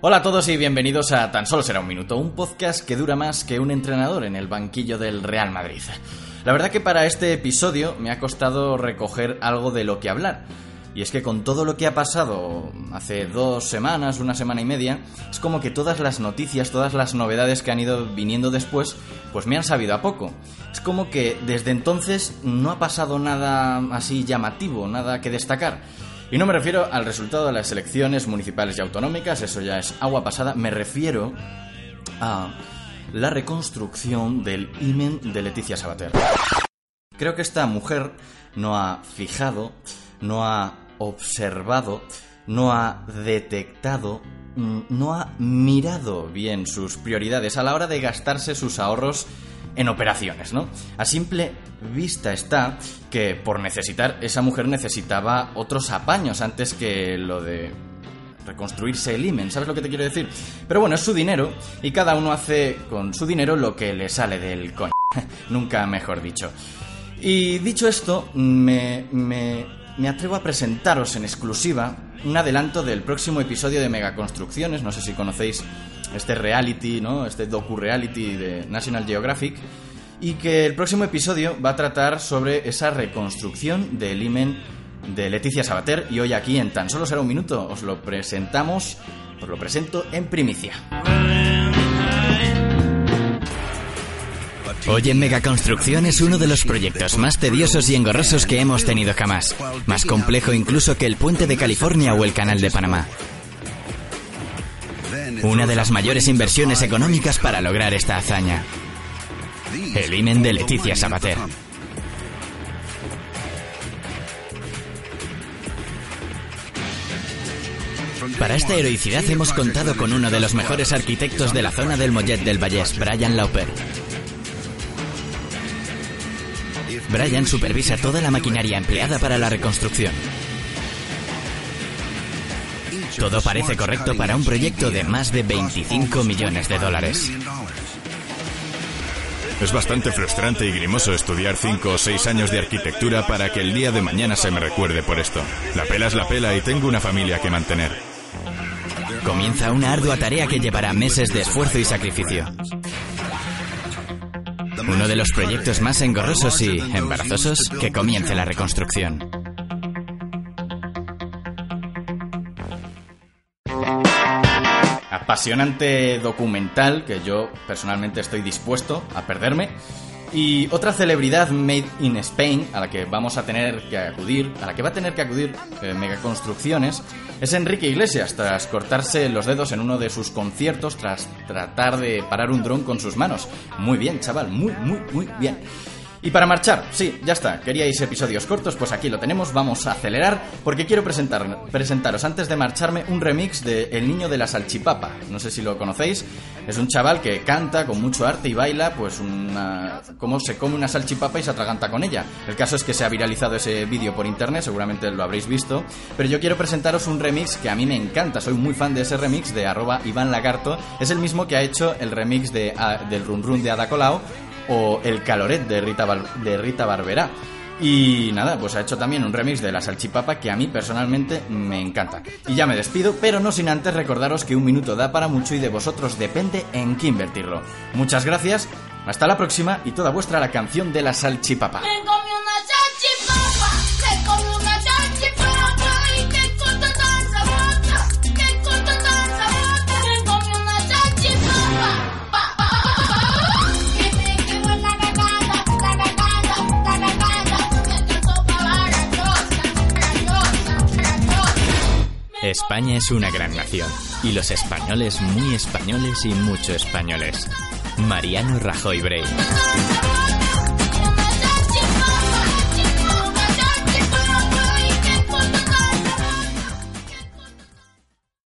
Hola a todos y bienvenidos a Tan solo será un minuto, un podcast que dura más que un entrenador en el banquillo del Real Madrid. La verdad que para este episodio me ha costado recoger algo de lo que hablar. Y es que con todo lo que ha pasado hace dos semanas, una semana y media, es como que todas las noticias, todas las novedades que han ido viniendo después, pues me han sabido a poco. Es como que desde entonces no ha pasado nada así llamativo, nada que destacar. Y no me refiero al resultado de las elecciones municipales y autonómicas, eso ya es agua pasada, me refiero a la reconstrucción del imen de Leticia Sabater. Creo que esta mujer no ha fijado, no ha observado, no ha detectado, mm, no ha mirado bien sus prioridades a la hora de gastarse sus ahorros en operaciones, ¿no? A simple vista está que por necesitar, esa mujer necesitaba otros apaños antes que lo de reconstruirse el imen, ¿sabes lo que te quiero decir? Pero bueno, es su dinero y cada uno hace con su dinero lo que le sale del coño. Nunca mejor dicho. Y dicho esto, me, me, me atrevo a presentaros en exclusiva un adelanto del próximo episodio de Megaconstrucciones, no sé si conocéis este reality, ¿no? Este docu-reality de National Geographic, y que el próximo episodio va a tratar sobre esa reconstrucción del imen de Leticia Sabater, y hoy aquí en tan solo será un minuto os lo presentamos, os lo presento en primicia. Hoy en Megaconstrucción es uno de los proyectos más tediosos y engorrosos que hemos tenido jamás. Más complejo incluso que el puente de California o el canal de Panamá. Una de las mayores inversiones económicas para lograr esta hazaña. El imen de Leticia Sabater. Para esta heroicidad hemos contado con uno de los mejores arquitectos de la zona del Mollet del Vallès, Brian Lauper. Brian supervisa toda la maquinaria empleada para la reconstrucción. Todo parece correcto para un proyecto de más de 25 millones de dólares. Es bastante frustrante y grimoso estudiar 5 o 6 años de arquitectura para que el día de mañana se me recuerde por esto. La pela es la pela y tengo una familia que mantener. Comienza una ardua tarea que llevará meses de esfuerzo y sacrificio. Uno de los proyectos más engorrosos y embarazosos que comience la reconstrucción. Apasionante documental que yo personalmente estoy dispuesto a perderme. Y otra celebridad made in Spain a la que vamos a tener que acudir, a la que va a tener que acudir eh, Megaconstrucciones, es Enrique Iglesias, tras cortarse los dedos en uno de sus conciertos, tras tratar de parar un dron con sus manos. Muy bien, chaval, muy, muy, muy bien. Y para marchar, sí, ya está. ¿Queríais episodios cortos? Pues aquí lo tenemos. Vamos a acelerar porque quiero presentar, presentaros antes de marcharme un remix de El niño de la salchipapa. No sé si lo conocéis. Es un chaval que canta con mucho arte y baila, pues una, se come una salchipapa y se atraganta con ella. El caso es que se ha viralizado ese vídeo por internet, seguramente lo habréis visto. Pero yo quiero presentaros un remix que a mí me encanta. Soy muy fan de ese remix de arroba Iván Lagarto. Es el mismo que ha hecho el remix de, del Run Run de Ada Colau o El Caloret de Rita, de Rita Barberá. Y nada, pues ha hecho también un remix de la salchipapa que a mí personalmente me encanta. Y ya me despido, pero no sin antes recordaros que un minuto da para mucho y de vosotros depende en qué invertirlo. Muchas gracias, hasta la próxima y toda vuestra la canción de la salchipapa. España es una gran nación y los españoles muy españoles y mucho españoles. Mariano Rajoy Brey.